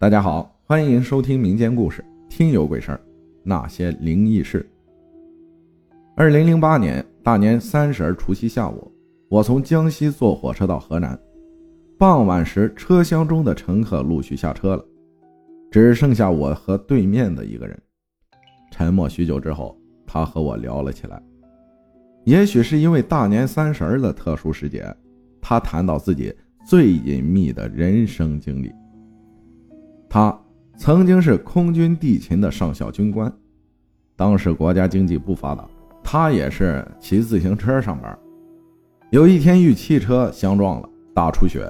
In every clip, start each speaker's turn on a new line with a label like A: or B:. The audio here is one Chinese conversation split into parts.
A: 大家好，欢迎收听民间故事《听有鬼事儿》，那些灵异事。二零零八年大年三十儿除夕下午，我从江西坐火车到河南。傍晚时，车厢中的乘客陆续下车了，只剩下我和对面的一个人。沉默许久之后，他和我聊了起来。也许是因为大年三十儿的特殊时节，他谈到自己最隐秘的人生经历。他曾经是空军地勤的上校军官，当时国家经济不发达，他也是骑自行车上班。有一天与汽车相撞了，大出血，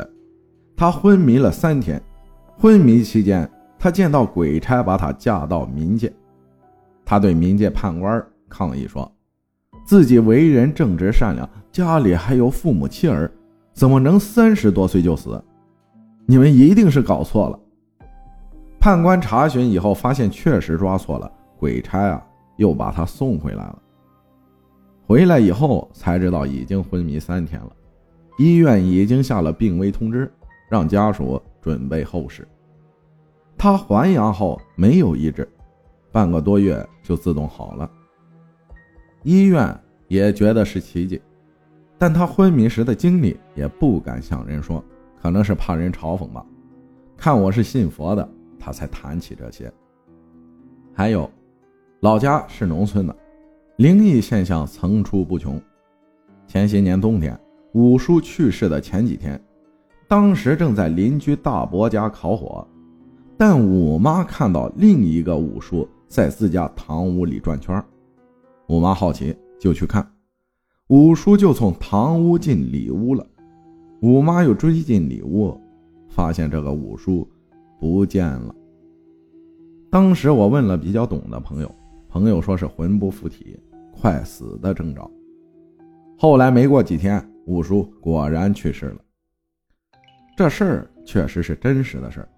A: 他昏迷了三天。昏迷期间，他见到鬼差把他架到民界，他对民界判官抗议说，自己为人正直善良，家里还有父母妻儿，怎么能三十多岁就死？你们一定是搞错了。判官查询以后，发现确实抓错了，鬼差啊，又把他送回来了。回来以后才知道已经昏迷三天了，医院已经下了病危通知，让家属准备后事。他还阳后没有医治，半个多月就自动好了。医院也觉得是奇迹，但他昏迷时的经历也不敢向人说，可能是怕人嘲讽吧。看我是信佛的。他才谈起这些。还有，老家是农村的，灵异现象层出不穷。前些年冬天，五叔去世的前几天，当时正在邻居大伯家烤火，但五妈看到另一个五叔在自家堂屋里转圈，五妈好奇就去看，五叔就从堂屋进里屋了。五妈又追进里屋，发现这个五叔。不见了。当时我问了比较懂的朋友，朋友说是魂不附体，快死的征兆。后来没过几天，五叔果然去世了。这事儿确实是真实的事儿，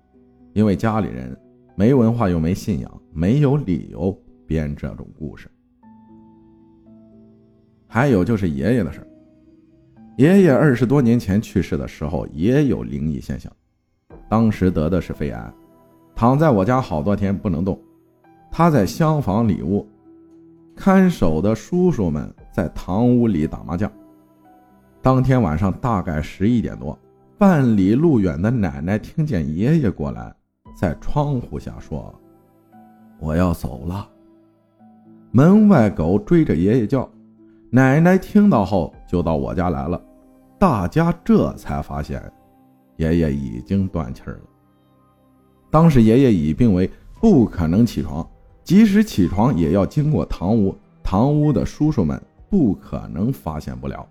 A: 因为家里人没文化又没信仰，没有理由编这种故事。还有就是爷爷的事儿，爷爷二十多年前去世的时候也有灵异现象。当时得的是肺癌，躺在我家好多天不能动。他在厢房里屋，看守的叔叔们在堂屋里打麻将。当天晚上大概十一点多，半里路远的奶奶听见爷爷过来，在窗户下说：“我要走了。”门外狗追着爷爷叫，奶奶听到后就到我家来了。大家这才发现。爷爷已经断气了。当时爷爷已病危，不可能起床，即使起床也要经过堂屋，堂屋的叔叔们不可能发现不了，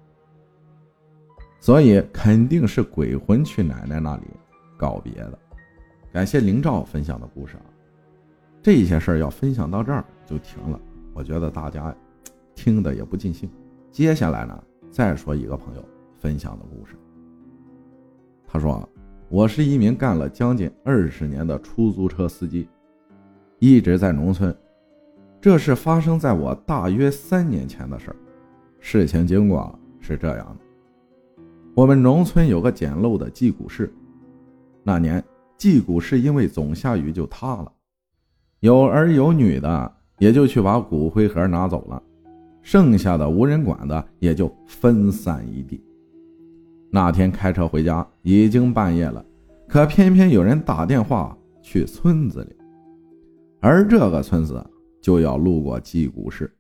A: 所以肯定是鬼魂去奶奶那里告别的。感谢灵照分享的故事啊，这些事儿要分享到这儿就停了，我觉得大家听的也不尽兴。接下来呢，再说一个朋友分享的故事。他说：“我是一名干了将近二十年的出租车司机，一直在农村。这是发生在我大约三年前的事儿。事情经过是这样的：我们农村有个简陋的祭谷室，那年祭谷室因为总下雨就塌了，有儿有女的也就去把骨灰盒拿走了，剩下的无人管的也就分散一地。”那天开车回家已经半夜了，可偏偏有人打电话去村子里，而这个村子就要路过祭谷市。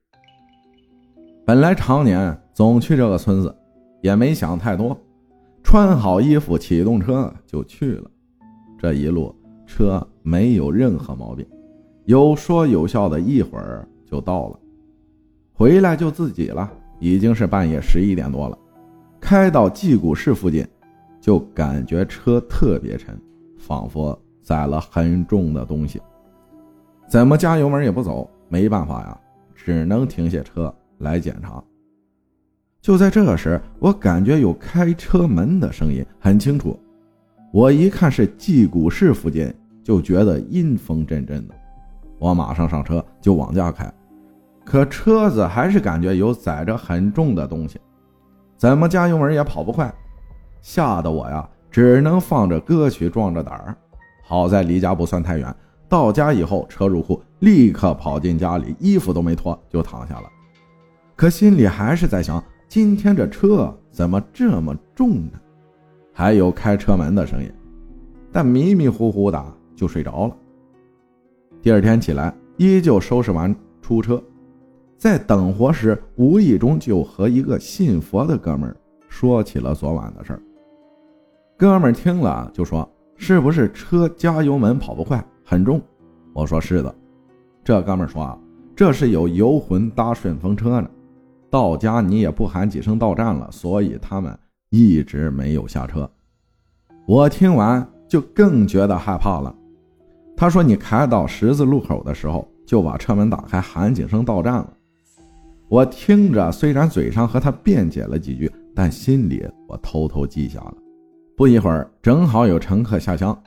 A: 本来常年总去这个村子，也没想太多，穿好衣服启动车就去了。这一路车没有任何毛病，有说有笑的，一会儿就到了。回来就自己了，已经是半夜十一点多了。开到祭谷市附近，就感觉车特别沉，仿佛载了很重的东西。怎么加油门也不走，没办法呀，只能停下车来检查。就在这时，我感觉有开车门的声音很清楚。我一看是祭谷市附近，就觉得阴风阵阵的。我马上上车就往家开，可车子还是感觉有载着很重的东西。怎么加油门也跑不快，吓得我呀，只能放着歌曲壮着胆儿。好在离家不算太远。到家以后，车入库，立刻跑进家里，衣服都没脱就躺下了。可心里还是在想：今天这车怎么这么重呢？还有开车门的声音，但迷迷糊糊的就睡着了。第二天起来，依旧收拾完出车，在等活时，无意中就和一个信佛的哥们说起了昨晚的事儿。哥们听了就说：“是不是车加油门跑不快，很重？”我说：“是的。”这哥们说：“啊，这是有游魂搭顺风车呢，到家你也不喊几声到站了，所以他们。”一直没有下车，我听完就更觉得害怕了。他说：“你开到十字路口的时候，就把车门打开，喊几声到站了。”我听着，虽然嘴上和他辩解了几句，但心里我偷偷记下了。不一会儿，正好有乘客下乡，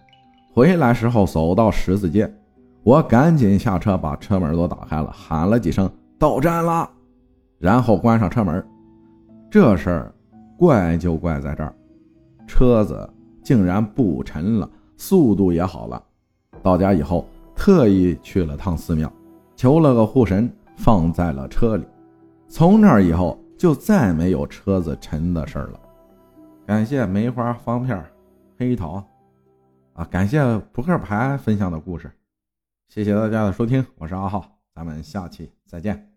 A: 回来时候走到十字街，我赶紧下车，把车门都打开了，喊了几声到站了，然后关上车门。这事儿。怪就怪在这儿，车子竟然不沉了，速度也好了。到家以后，特意去了趟寺庙，求了个护神，放在了车里。从那以后，就再没有车子沉的事了。感谢梅花方片、黑桃，啊，感谢扑克牌分享的故事。谢谢大家的收听，我是阿浩，咱们下期再见。